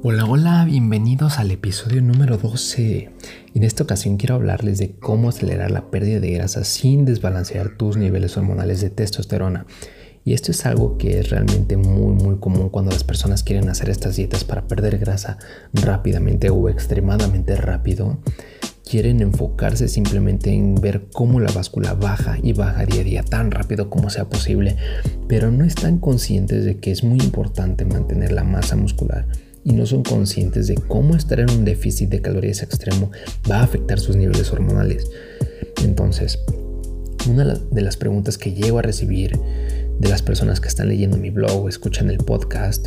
Hola, hola, bienvenidos al episodio número 12. En esta ocasión quiero hablarles de cómo acelerar la pérdida de grasa sin desbalancear tus niveles hormonales de testosterona. Y esto es algo que es realmente muy muy común cuando las personas quieren hacer estas dietas para perder grasa rápidamente o extremadamente rápido. Quieren enfocarse simplemente en ver cómo la báscula baja y baja día a día tan rápido como sea posible, pero no están conscientes de que es muy importante mantener la masa muscular y no son conscientes de cómo estar en un déficit de calorías extremo va a afectar sus niveles hormonales. Entonces, una de las preguntas que llego a recibir de las personas que están leyendo mi blog o escuchan el podcast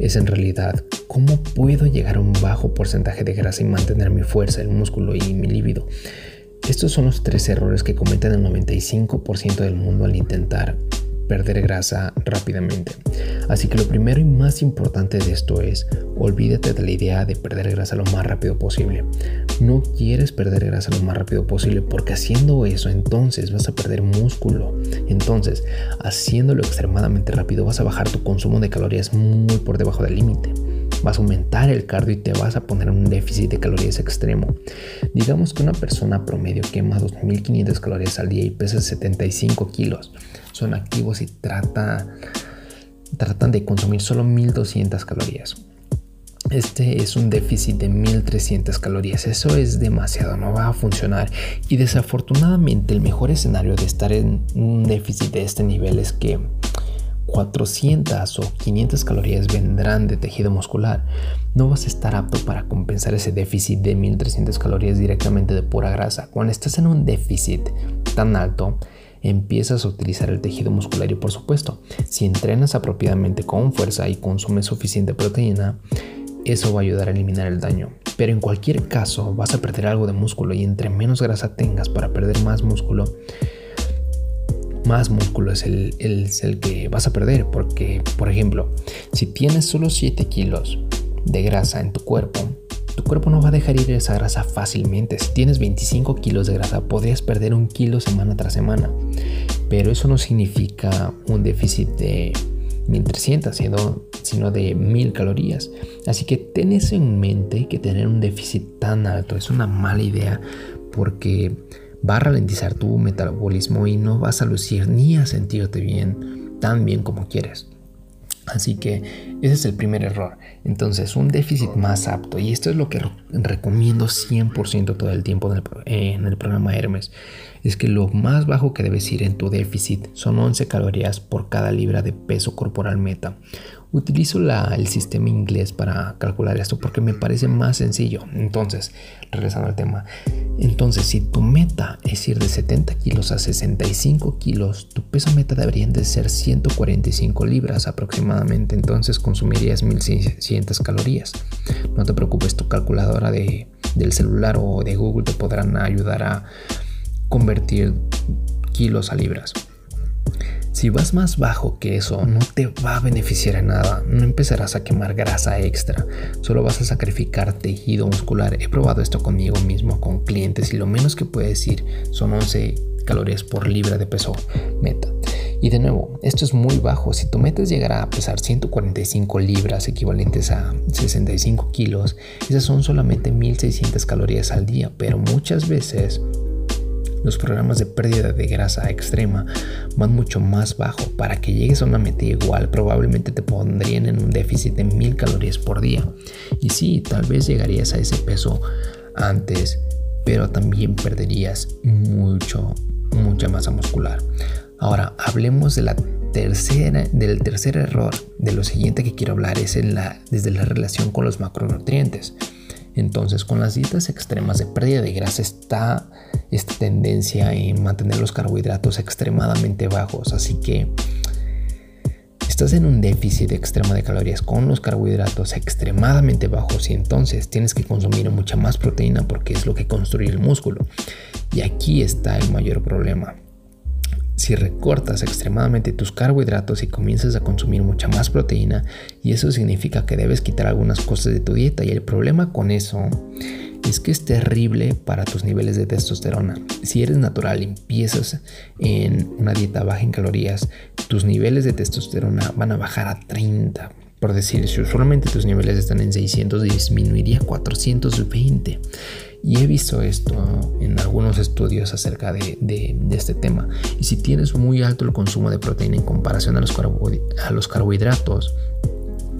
es en realidad cómo puedo llegar a un bajo porcentaje de grasa y mantener mi fuerza, el músculo y mi líbido. Estos son los tres errores que cometen el 95% del mundo al intentar perder grasa rápidamente. Así que lo primero y más importante de esto es, olvídate de la idea de perder grasa lo más rápido posible. No quieres perder grasa lo más rápido posible porque haciendo eso entonces vas a perder músculo. Entonces, haciéndolo extremadamente rápido vas a bajar tu consumo de calorías muy por debajo del límite vas a aumentar el cardio y te vas a poner en un déficit de calorías extremo. Digamos que una persona promedio quema 2.500 calorías al día y pesa 75 kilos. Son activos y trata, tratan de consumir solo 1.200 calorías. Este es un déficit de 1300 calorías. Eso es demasiado, no va a funcionar. Y desafortunadamente el mejor escenario de estar en un déficit de este nivel es que 400 o 500 calorías vendrán de tejido muscular, no vas a estar apto para compensar ese déficit de 1300 calorías directamente de pura grasa. Cuando estás en un déficit tan alto, empiezas a utilizar el tejido muscular y por supuesto, si entrenas apropiadamente con fuerza y consumes suficiente proteína, eso va a ayudar a eliminar el daño. Pero en cualquier caso, vas a perder algo de músculo y entre menos grasa tengas para perder más músculo, más músculo es el, el, que vas a perder. Porque, por ejemplo, si tienes solo 7 kilos de grasa en tu cuerpo, tu cuerpo no va a dejar ir esa grasa fácilmente. Si tienes 25 kilos de grasa, podrías perder un kilo semana tras semana. Pero eso no significa un déficit de 1300, sino, sino de 1000 calorías. Así que ten eso en mente que tener un déficit tan alto es una mala idea porque va a ralentizar tu metabolismo y no vas a lucir ni a sentirte bien, tan bien como quieres. Así que ese es el primer error. Entonces, un déficit más apto, y esto es lo que recomiendo 100% todo el tiempo en el, en el, programa Hermes, es que lo más bajo que debes ir en tu déficit son 11 calorías por cada libra de peso corporal meta. Utilizo el sistema inglés para calcular esto porque me parece más sencillo. Entonces, regresando al tema. Entonces, si tu meta es ir de 70 kilos a 65 kilos, tu peso meta deberían de ser 145 libras aproximadamente. Entonces, consumirías 1600 calorías. No te preocupes, tu calculadora de, del celular o de Google te podrán ayudar a convertir kilos a libras. Si vas más bajo que eso, no te va a beneficiar en nada. No empezarás a quemar grasa extra. Solo vas a sacrificar tejido muscular. He probado esto conmigo mismo, con clientes, y lo menos que puedes ir son 11 calorías por libra de peso meta. Y de nuevo, esto es muy bajo. Si tu meta es llegar a pesar 145 libras, equivalentes a 65 kilos, esas son solamente 1600 calorías al día. Pero muchas veces los programas de pérdida de grasa extrema van mucho más bajo. Para que llegues a una meta igual, probablemente te pondrían en un déficit de 1000 calorías por día. Y sí, tal vez llegarías a ese peso antes, pero también perderías mucho, mucha masa muscular. Ahora, hablemos de la tercera, del tercer error. De lo siguiente que quiero hablar es en la, desde la relación con los macronutrientes. Entonces, con las dietas extremas de pérdida de grasa está esta tendencia en mantener los carbohidratos extremadamente bajos. Así que estás en un déficit extremo de calorías con los carbohidratos extremadamente bajos y entonces tienes que consumir mucha más proteína porque es lo que construye el músculo. Y aquí está el mayor problema. Si recortas extremadamente tus carbohidratos y comienzas a consumir mucha más proteína, y eso significa que debes quitar algunas cosas de tu dieta, y el problema con eso es que es terrible para tus niveles de testosterona. Si eres natural y empiezas en una dieta baja en calorías, tus niveles de testosterona van a bajar a 30 Por decir, si usualmente tus niveles están en 600, disminuiría a 420. Y he visto esto en algunos estudios acerca de, este tema. Y si tienes muy alto el consumo de proteína en comparación a los, a los carbohidratos,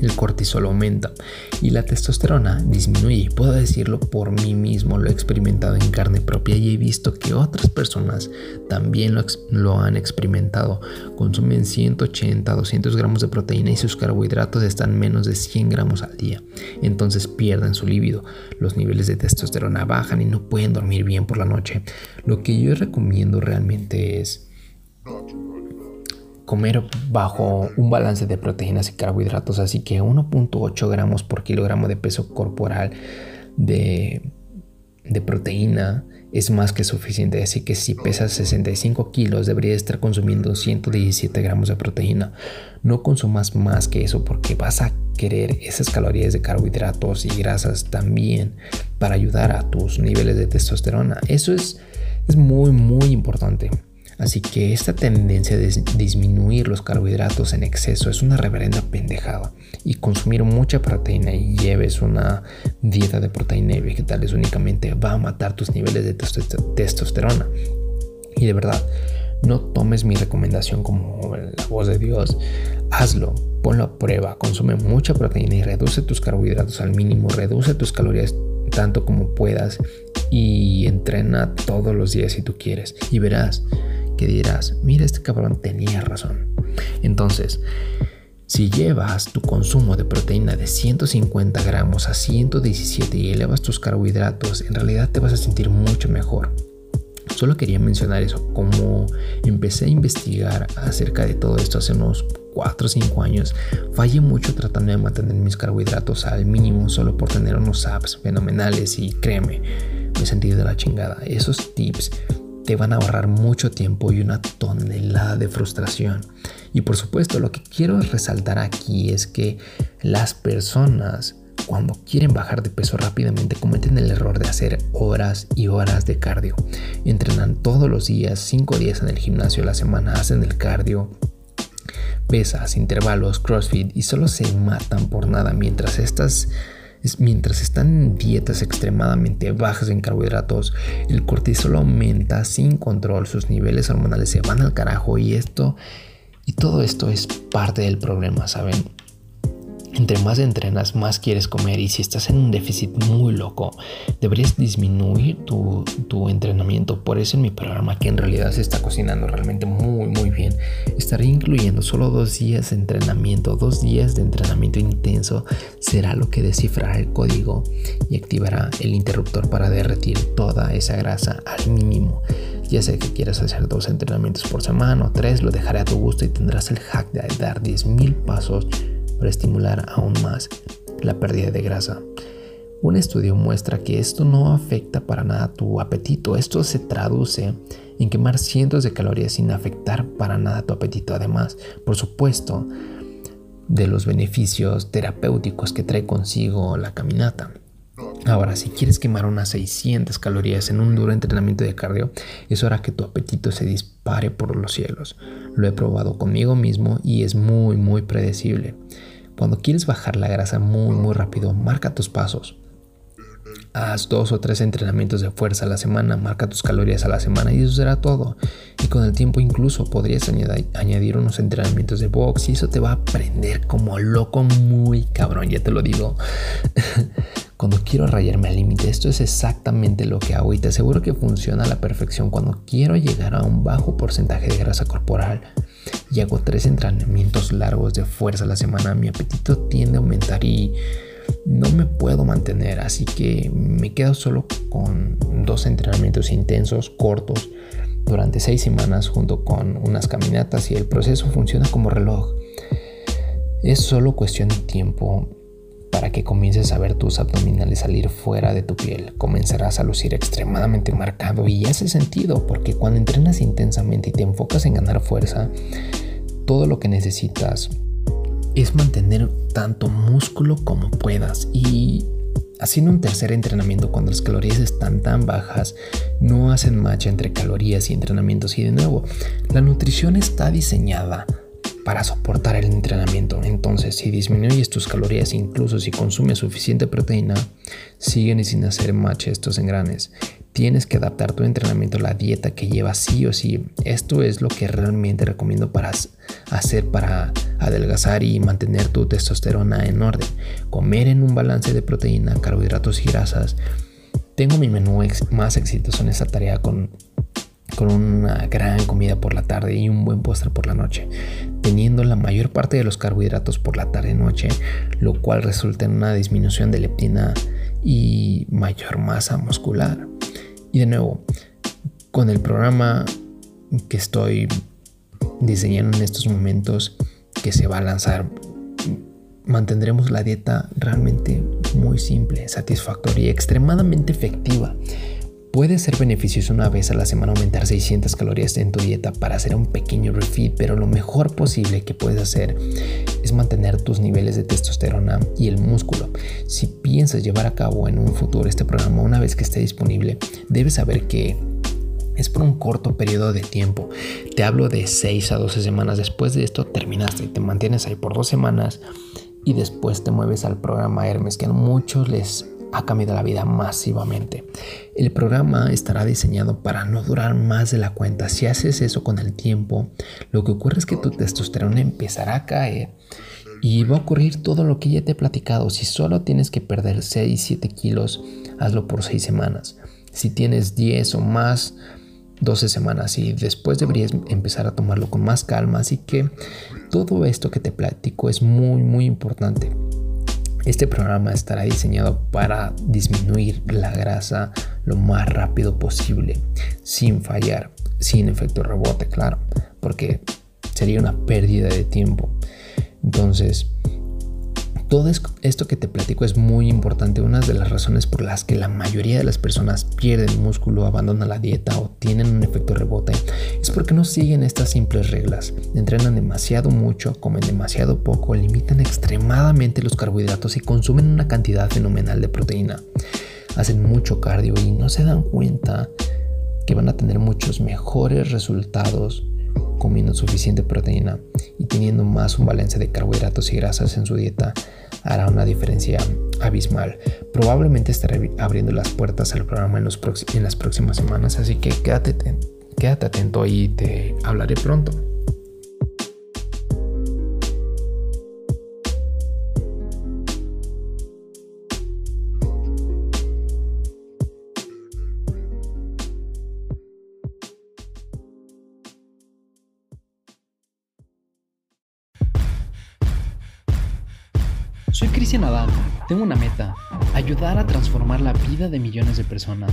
el cortisol aumenta y la testosterona disminuye. Puedo decirlo por mí mismo, lo he experimentado en carne propia y he visto que otras personas también lo, han experimentado. Consumen 180, 200 gramos de proteína y sus carbohidratos están menos de 100 gramos al día. Entonces pierden su líbido, los niveles de testosterona bajan y no pueden dormir bien por la noche. Lo que yo recomiendo realmente es comer bajo un balance de proteínas y carbohidratos, así que 1.8 gramos por kilogramo de peso corporal de, proteína es más que suficiente, así que si pesas 65 kilos deberías estar consumiendo 117 gramos de proteína. No consumas más que eso porque vas a querer esas calorías de carbohidratos y grasas también para ayudar a tus niveles de testosterona. Eso es, es muy muy importante. Así que esta tendencia de disminuir los carbohidratos en exceso es una reverenda pendejada. Y consumir mucha proteína y lleves una dieta de proteína y vegetales únicamente va a matar tus niveles de testosterona. Y de verdad, no tomes mi recomendación como la voz de Dios. Hazlo, ponlo a prueba, consume mucha proteína y reduce tus carbohidratos al mínimo, reduce tus calorías tanto como puedas y entrena todos los días si tú quieres. Y verás que dirás, mira, este cabrón tenía razón. Entonces, si llevas tu consumo de proteína de 150 gramos a 117 y elevas tus carbohidratos, en realidad te vas a sentir mucho mejor. Solo quería mencionar eso, como empecé a investigar acerca de todo esto hace unos 4 o 5 años, fallé mucho tratando de mantener mis carbohidratos al mínimo solo por tener unos apps fenomenales y créeme, me sentí de la chingada. Esos tips te van a ahorrar mucho tiempo y una tonelada de frustración. Y por supuesto, lo que quiero resaltar aquí es que las personas cuando quieren bajar de peso rápidamente cometen el error de hacer horas y horas de cardio. Entrenan todos los días, 5 días en el gimnasio a la semana, hacen el cardio, pesas, intervalos, crossfit y solo se matan por nada mientras estas mientras están en dietas extremadamente bajas en carbohidratos, el cortisol aumenta sin control, sus niveles hormonales se van al carajo y esto y todo esto es parte del problema, ¿saben? Entre más entrenas, más quieres comer y si estás en un déficit muy loco, deberías disminuir tu, entrenamiento. Por eso en mi programa, que en realidad se está cocinando realmente muy muy bien, estaré incluyendo solo dos días de entrenamiento, dos días de entrenamiento intenso. Será lo que descifrará el código y activará el interruptor para derretir toda esa grasa al mínimo. Ya sé que quieres hacer dos entrenamientos por semana o tres, lo dejaré a tu gusto y tendrás el hack de dar 10.000 pasos para estimular aún más la pérdida de grasa. Un estudio muestra que esto no afecta para nada tu apetito. Esto se traduce en quemar cientos de calorías sin afectar para nada tu apetito. Además, por supuesto, de los beneficios terapéuticos que trae consigo la caminata. Ahora, si quieres quemar unas 600 calorías en un duro entrenamiento de cardio, eso hará que tu apetito se dispare por los cielos. Lo he probado conmigo mismo y es muy, muy predecible. Cuando quieres bajar la grasa muy muy rápido, marca tus pasos. Haz dos o tres entrenamientos de fuerza a la semana, marca tus calorías a la semana y eso será todo. Y con el tiempo incluso podrías añadir, unos entrenamientos de box y eso te va a prender como loco muy cabrón, ya te lo digo. cuando quiero rayarme al límite, esto es exactamente lo que hago y te aseguro que funciona a la perfección cuando quiero llegar a un bajo porcentaje de grasa corporal y hago tres entrenamientos largos de fuerza a la semana, mi apetito tiende a aumentar y no me puedo mantener, así que me quedo solo con dos entrenamientos intensos, cortos, durante seis semanas junto con unas caminatas y el proceso funciona como reloj. Es solo cuestión de tiempo para que comiences a ver tus abdominales salir fuera de tu piel. Comenzarás a lucir extremadamente marcado y hace sentido porque cuando entrenas intensamente y te enfocas en ganar fuerza, todo lo que necesitas es mantener tanto músculo como puedas y haciendo un tercer entrenamiento cuando las calorías están tan bajas no hacen match entre calorías y entrenamientos y de nuevo la nutrición está diseñada para soportar el entrenamiento. Entonces, si disminuyes tus calorías, incluso si consumes suficiente proteína, siguen sin hacer match estos engranes. Tienes que adaptar tu entrenamiento a la dieta que llevas sí o sí. Esto es lo que realmente recomiendo para hacer para adelgazar y mantener tu testosterona en orden. Comer en un balance de proteína, carbohidratos y grasas. Tengo mi menú más exitoso en esta tarea con con una gran comida por la tarde y un buen postre por la noche, teniendo la mayor parte de los carbohidratos por la tarde-noche, lo cual resulta en una disminución de leptina y mayor masa muscular. Y de nuevo, con el programa que estoy diseñando en estos momentos, que se va a lanzar, mantendremos la dieta realmente muy simple, satisfactoria y extremadamente efectiva Puede ser beneficioso una vez a la semana aumentar 600 calorías en tu dieta para hacer un pequeño refit, pero lo mejor posible que puedes hacer es mantener tus niveles de testosterona y el músculo. Si piensas llevar a cabo en un futuro este programa una vez que esté disponible, debes saber que es por un corto periodo de tiempo. Te hablo de 6 a 12 semanas. Después de esto terminaste, te mantienes ahí por dos semanas y después te mueves al programa Hermes, que a muchos les ha cambiado la vida masivamente. El programa estará diseñado para no durar más de la cuenta. Si haces eso con el tiempo, lo que ocurre es que tu testosterona empezará a caer y va a ocurrir todo lo que ya te he platicado. Si solo tienes que perder 6, 7 kilos, hazlo por 6 semanas. Si tienes 10 o más, 12 semanas y después deberías empezar a tomarlo con más calma. Así que todo esto que te platico es muy, muy importante. Este programa estará diseñado para disminuir la grasa lo más rápido posible, sin fallar, sin efecto rebote, claro, porque sería una pérdida de tiempo. Entonces, todo esto que te platico es muy importante. Una de las razones por las que la mayoría de las personas pierden músculo, abandonan la dieta o tienen un efecto rebote es porque no siguen estas simples reglas. Entrenan demasiado mucho, comen demasiado poco, limitan extremadamente los carbohidratos y consumen una cantidad fenomenal de proteína. Hacen mucho cardio y no se dan cuenta que van a tener muchos mejores resultados comiendo suficiente proteína y teniendo más un balance de carbohidratos y grasas en su dieta hará una diferencia abismal. Probablemente estaré abriendo las puertas al programa en, en las próximas semanas, así que quédate, quédate atento y te hablaré pronto. Cristian Adán. Tengo una meta, ayudar a transformar la vida de millones de personas.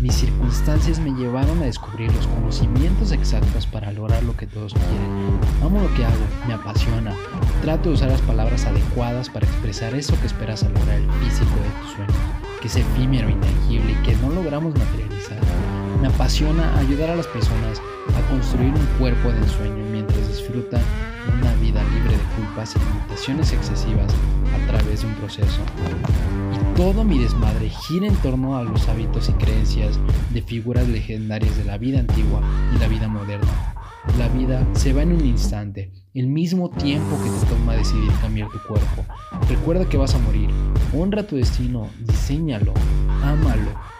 Mis circunstancias me llevaron a descubrir los conocimientos exactos para lograr lo que todos quieren. Amo lo que hago, me apasiona. Trato de usar las palabras adecuadas para expresar eso que esperas a lograr el físico de tu sueño, que es efímero, intangible y que no logramos materializar. Me apasiona ayudar a las personas a construir un cuerpo de ensueño mientras disfrutan una vida libre de culpas y limitaciones excesivas a través de un proceso. Y todo mi desmadre gira en torno a los hábitos y creencias de figuras legendarias de la vida antigua y la vida moderna. La vida se va en un instante, el mismo tiempo que te toma decidir cambiar tu cuerpo. Recuerda que vas a morir. Honra tu destino, diseñalo, ámalo